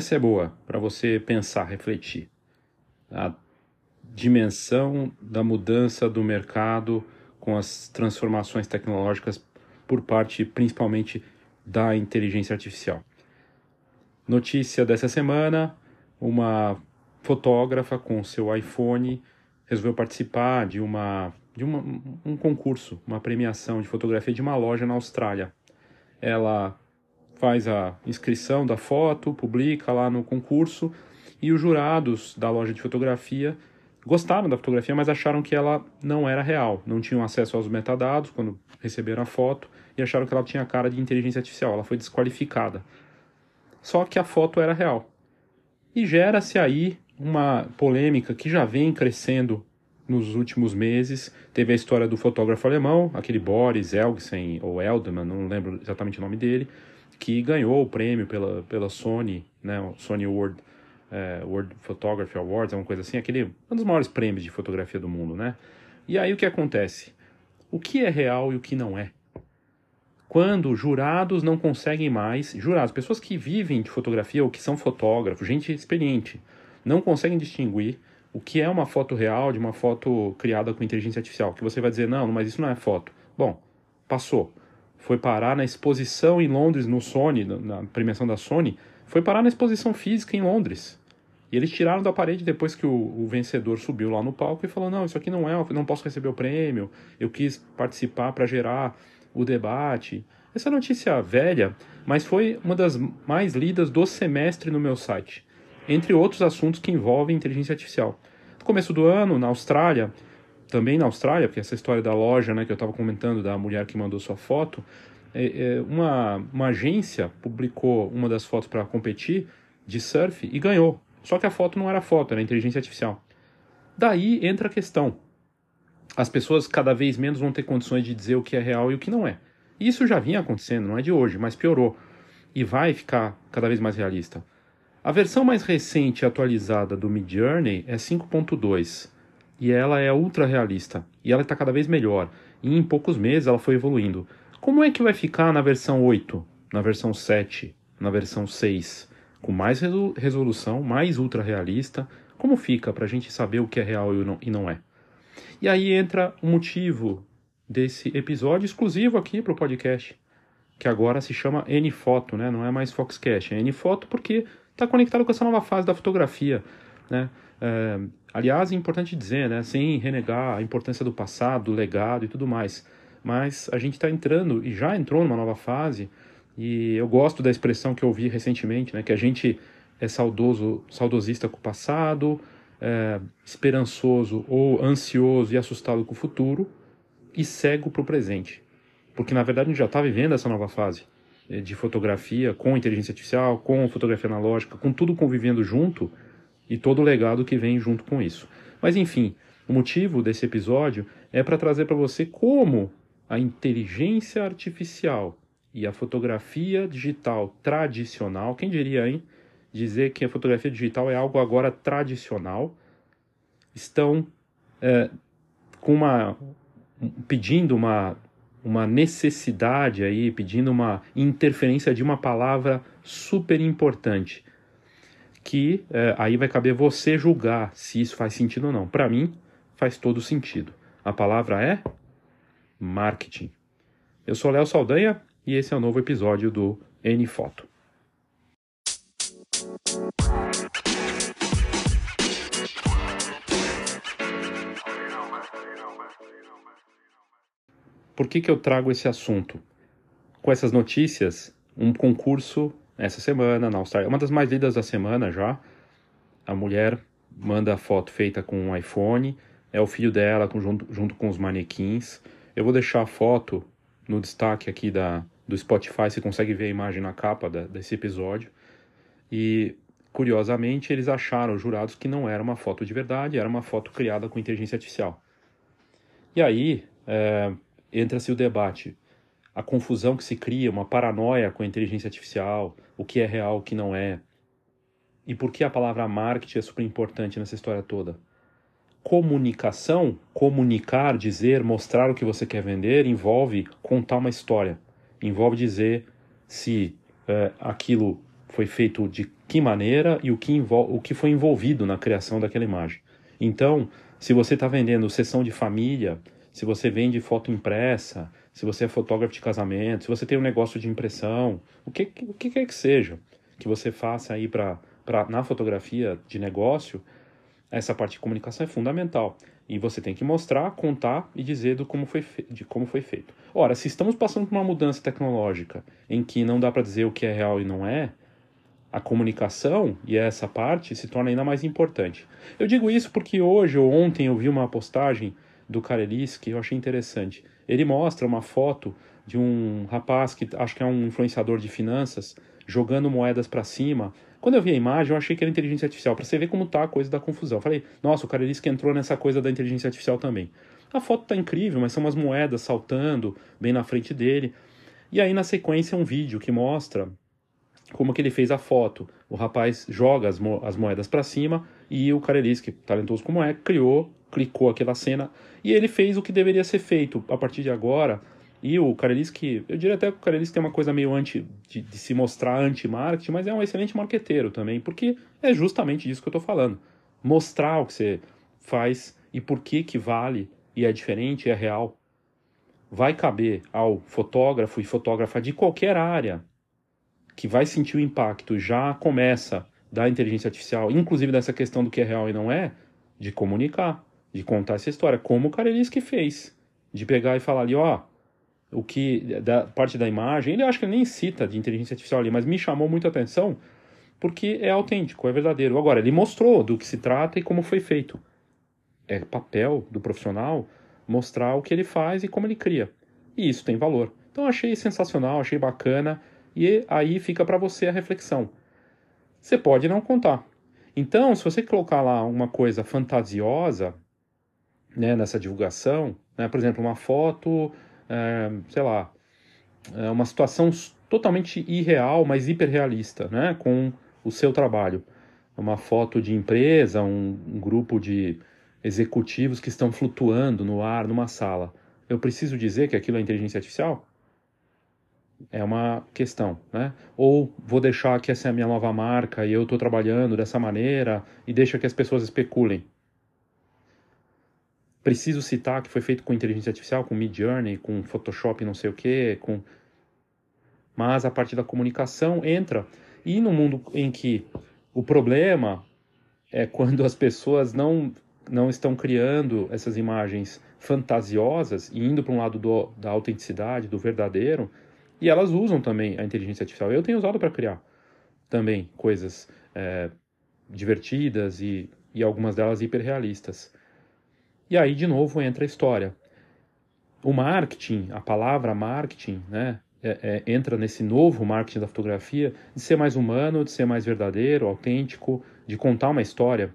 Essa é boa para você pensar, refletir. A dimensão da mudança do mercado com as transformações tecnológicas por parte principalmente da inteligência artificial. Notícia dessa semana: uma fotógrafa com seu iPhone resolveu participar de uma de uma, um concurso, uma premiação de fotografia de uma loja na Austrália. Ela faz a inscrição da foto, publica lá no concurso e os jurados da loja de fotografia gostaram da fotografia, mas acharam que ela não era real, não tinham acesso aos metadados quando receberam a foto e acharam que ela tinha cara de inteligência artificial, ela foi desqualificada. Só que a foto era real. E gera-se aí uma polêmica que já vem crescendo nos últimos meses. Teve a história do fotógrafo alemão, aquele Boris Elgsen ou Eldemann, não lembro exatamente o nome dele, que ganhou o prêmio pela, pela Sony, né, Sony World, é, World Photography Awards, é uma coisa assim, aquele um dos maiores prêmios de fotografia do mundo, né? E aí o que acontece? O que é real e o que não é? Quando jurados não conseguem mais, jurados, pessoas que vivem de fotografia ou que são fotógrafos, gente experiente, não conseguem distinguir o que é uma foto real de uma foto criada com inteligência artificial. Que você vai dizer, não, mas isso não é foto. Bom, passou. Foi parar na exposição em Londres, no Sony, na premiação da Sony, foi parar na exposição física em Londres. E eles tiraram da parede depois que o, o, vencedor subiu lá no palco e falou: Não, isso aqui não é, não posso receber o prêmio, eu quis participar para gerar o debate. Essa notícia velha, mas foi uma das mais lidas do semestre no meu site entre outros assuntos que envolvem inteligência artificial. No começo do ano, na Austrália, também na Austrália, porque essa história da loja né, que eu estava comentando, da mulher que mandou sua foto, é, é, uma, uma agência publicou uma das fotos para competir de surf e ganhou. Só que a foto não era foto, era inteligência artificial. Daí entra a questão. As pessoas cada vez menos vão ter condições de dizer o que é real e o que não é. Isso já vinha acontecendo, não é de hoje, mas piorou. E vai ficar cada vez mais realista. A versão mais recente atualizada do Midjourney é 5.2 e ela é ultra realista e ela está cada vez melhor. E em poucos meses ela foi evoluindo. Como é que vai ficar na versão 8, na versão 7, na versão 6? Com mais resolução, mais ultra realista? Como fica para a gente saber o que é real e não é? E aí entra o motivo desse episódio exclusivo aqui para o podcast, que agora se chama N-Foto, né? não é mais Foxcast, é N-Foto porque está conectado com essa nova fase da fotografia. Né? É, aliás, é importante dizer, né, sem renegar a importância do passado, do legado e tudo mais, mas a gente está entrando e já entrou numa nova fase, e eu gosto da expressão que eu ouvi recentemente, né, que a gente é saudoso, saudosista com o passado, é, esperançoso ou ansioso e assustado com o futuro, e cego para o presente. Porque na verdade a gente já está vivendo essa nova fase. É, de fotografia com inteligência artificial, com fotografia analógica, com tudo convivendo junto e todo o legado que vem junto com isso. Mas enfim, o motivo desse episódio é para trazer para você como a inteligência artificial e a fotografia digital tradicional, quem diria, hein? Dizer que a fotografia digital é algo agora tradicional, estão é, com uma pedindo uma uma necessidade aí, pedindo uma interferência de uma palavra super importante, que é, aí vai caber você julgar se isso faz sentido ou não. Para mim, faz todo sentido. A palavra é marketing. Eu sou Léo Saldanha e esse é o novo episódio do N Foto. Por que, que eu trago esse assunto? Com essas notícias, um concurso essa semana na Austrália, uma das mais lidas da semana já. A mulher manda a foto feita com um iPhone, é o filho dela com, junto, junto com os manequins. Eu vou deixar a foto no destaque aqui da, do Spotify, você consegue ver a imagem na capa da, desse episódio. E curiosamente, eles acharam, os jurados, que não era uma foto de verdade, era uma foto criada com inteligência artificial. E aí, é, entra-se o debate. A confusão que se cria, uma paranoia com a inteligência artificial, o que é real, o que não é. E por que a palavra marketing é super importante nessa história toda? Comunicação, comunicar, dizer, mostrar o que você quer vender, envolve contar uma história. Envolve dizer se é, aquilo foi feito de que maneira e o que, o que foi envolvido na criação daquela imagem. Então, se você está vendendo sessão de família, se você vende foto impressa, se você é fotógrafo de casamento, se você tem um negócio de impressão, o que, o que quer que seja que você faça aí para na fotografia de negócio, essa parte de comunicação é fundamental. E você tem que mostrar, contar e dizer do como foi de como foi feito. Ora, se estamos passando por uma mudança tecnológica em que não dá para dizer o que é real e não é, a comunicação e essa parte se torna ainda mais importante. Eu digo isso porque hoje ou ontem eu vi uma postagem do Carelis que eu achei interessante. Ele mostra uma foto de um rapaz que acho que é um influenciador de finanças jogando moedas para cima. Quando eu vi a imagem, eu achei que era inteligência artificial, para você ver como tá a coisa da confusão. Eu falei, nossa, o Carelis que entrou nessa coisa da inteligência artificial também. A foto tá incrível, mas são umas moedas saltando bem na frente dele. E aí na sequência um vídeo que mostra como que ele fez a foto. O rapaz joga as, mo as moedas para cima e o Carelis, que talentoso como é, criou, clicou aquela cena e ele fez o que deveria ser feito a partir de agora. E o Carelis, que eu diria até que o Carelis tem uma coisa meio anti de, de se mostrar anti-marketing, mas é um excelente marqueteiro também, porque é justamente disso que eu estou falando. Mostrar o que você faz e por que que vale e é diferente, é real. Vai caber ao fotógrafo e fotógrafa de qualquer área que vai sentir o impacto já começa da inteligência artificial, inclusive dessa questão do que é real e não é, de comunicar, de contar essa história, como o que fez, de pegar e falar ali, ó, o que da parte da imagem, ele acho que ele nem cita de inteligência artificial ali, mas me chamou muito atenção porque é autêntico, é verdadeiro. Agora, ele mostrou do que se trata e como foi feito. É papel do profissional mostrar o que ele faz e como ele cria. E isso tem valor. Então achei sensacional, achei bacana e aí fica para você a reflexão. Você pode não contar. Então, se você colocar lá uma coisa fantasiosa né, nessa divulgação, né, por exemplo, uma foto, é, sei lá, é uma situação totalmente irreal, mas hiperrealista, né, com o seu trabalho. Uma foto de empresa, um, um grupo de executivos que estão flutuando no ar numa sala. Eu preciso dizer que aquilo é inteligência artificial? É uma questão, né? Ou vou deixar que essa é a minha nova marca e eu estou trabalhando dessa maneira e deixa que as pessoas especulem. Preciso citar que foi feito com inteligência artificial, com Mid Journey, com Photoshop, não sei o que, com mas a parte da comunicação entra e no mundo em que o problema é quando as pessoas não não estão criando essas imagens fantasiosas e indo para um lado do, da autenticidade, do verdadeiro, e elas usam também a inteligência artificial. Eu tenho usado para criar também coisas é, divertidas e, e algumas delas hiperrealistas. E aí, de novo, entra a história. O marketing, a palavra marketing, né, é, é, entra nesse novo marketing da fotografia de ser mais humano, de ser mais verdadeiro, autêntico, de contar uma história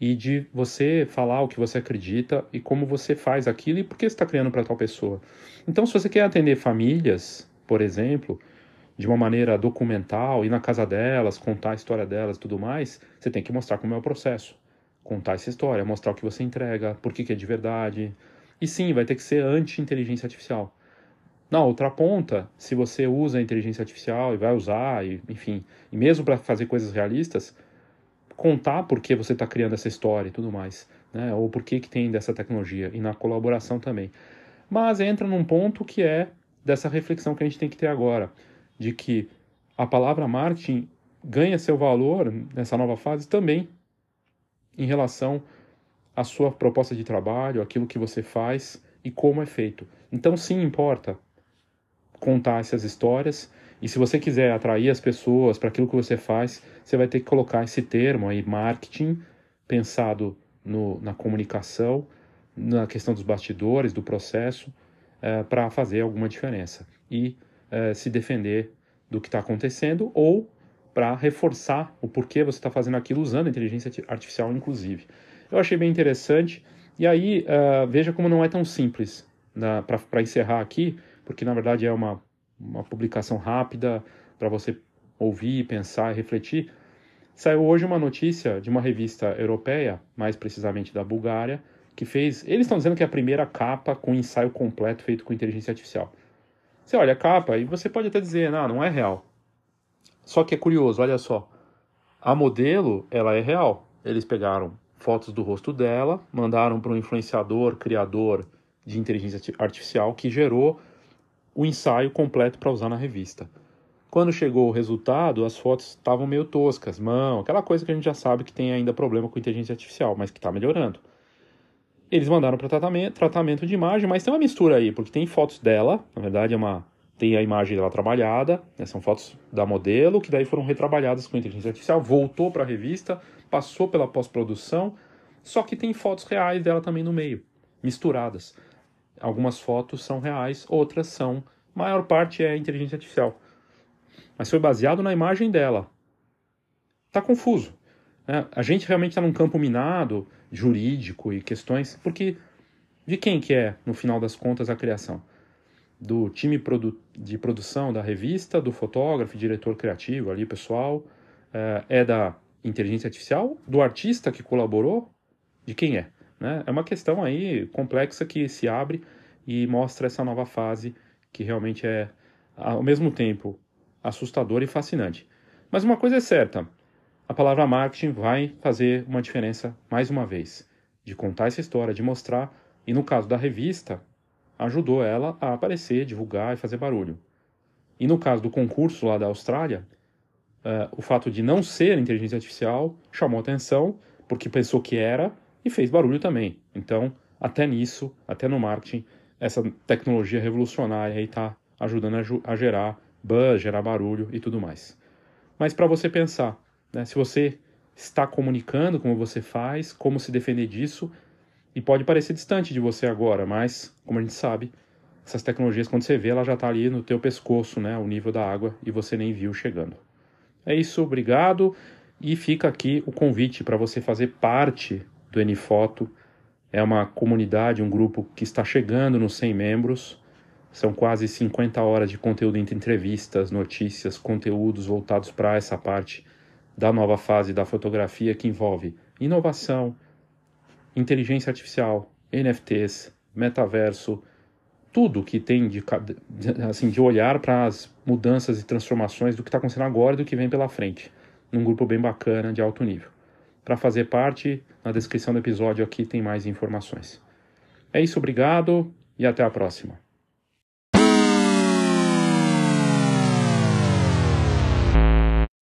e de você falar o que você acredita e como você faz aquilo e por que você está criando para tal pessoa. Então, se você quer atender famílias, por exemplo, de uma maneira documental, ir na casa delas, contar a história delas tudo mais, você tem que mostrar como é o processo. Contar essa história, mostrar o que você entrega, por que, que é de verdade. E sim, vai ter que ser anti-inteligência artificial. Na outra ponta, se você usa a inteligência artificial e vai usar, e, enfim, e mesmo para fazer coisas realistas, contar por que você está criando essa história e tudo mais, né? ou por que, que tem dessa tecnologia, e na colaboração também. Mas entra num ponto que é dessa reflexão que a gente tem que ter agora, de que a palavra marketing ganha seu valor nessa nova fase também em relação à sua proposta de trabalho, aquilo que você faz e como é feito. Então, sim, importa contar essas histórias. E se você quiser atrair as pessoas para aquilo que você faz, você vai ter que colocar esse termo aí, marketing, pensado no, na comunicação, na questão dos bastidores, do processo, é, para fazer alguma diferença e é, se defender do que está acontecendo ou para reforçar o porquê você está fazendo aquilo usando inteligência artificial, inclusive. Eu achei bem interessante. E aí, uh, veja como não é tão simples para encerrar aqui, porque na verdade é uma, uma publicação rápida para você ouvir, pensar e refletir. Saiu hoje uma notícia de uma revista europeia, mais precisamente da Bulgária, que fez. Eles estão dizendo que é a primeira capa com ensaio completo feito com inteligência artificial. Você olha a capa e você pode até dizer, não, não é real. Só que é curioso, olha só. A modelo, ela é real. Eles pegaram fotos do rosto dela, mandaram para um influenciador, criador de inteligência artificial que gerou o ensaio completo para usar na revista. Quando chegou o resultado, as fotos estavam meio toscas, mão, aquela coisa que a gente já sabe que tem ainda problema com inteligência artificial, mas que está melhorando. Eles mandaram para tratamento, tratamento de imagem, mas tem uma mistura aí, porque tem fotos dela, na verdade é uma tem a imagem dela trabalhada, né, são fotos da modelo, que daí foram retrabalhadas com inteligência artificial, voltou para a revista, passou pela pós-produção, só que tem fotos reais dela também no meio, misturadas. Algumas fotos são reais, outras são. A maior parte é inteligência artificial. Mas foi baseado na imagem dela. Tá confuso. Né? A gente realmente está num campo minado, jurídico e questões, porque de quem que é, no final das contas, a criação? Do time produ de produção da revista, do fotógrafo, diretor criativo ali, pessoal, é, é da inteligência artificial, do artista que colaborou, de quem é? Né? É uma questão aí complexa que se abre e mostra essa nova fase que realmente é, ao mesmo tempo, assustadora e fascinante. Mas uma coisa é certa, a palavra marketing vai fazer uma diferença mais uma vez, de contar essa história, de mostrar, e no caso da revista, ajudou ela a aparecer, divulgar e fazer barulho. E no caso do concurso lá da Austrália, uh, o fato de não ser inteligência artificial chamou atenção, porque pensou que era, e fez barulho também. Então, até nisso, até no marketing, essa tecnologia revolucionária aí está ajudando a, a, gerar buzz, gerar barulho e tudo mais. Mas para você pensar, né, se você está comunicando, como você faz, como se defender disso, e pode parecer distante de você agora, mas, como a gente sabe, essas tecnologias, quando você vê, ela já está ali no teu pescoço, né, o nível da água, e você nem viu chegando. É isso, obrigado, e fica aqui o convite para você fazer parte do Enifoto. É uma comunidade, um grupo que está chegando nos 100 membros. São quase 50 horas de conteúdo entre entrevistas, notícias, conteúdos voltados para essa parte da nova fase da fotografia que envolve inovação, inteligência artificial, NFTs, metaverso, tudo que tem de, assim, de olhar para as mudanças e transformações do que está acontecendo agora e do que vem pela frente, num grupo bem bacana de alto nível. Para fazer parte, na descrição do episódio aqui tem mais informações. É isso, obrigado e até a próxima.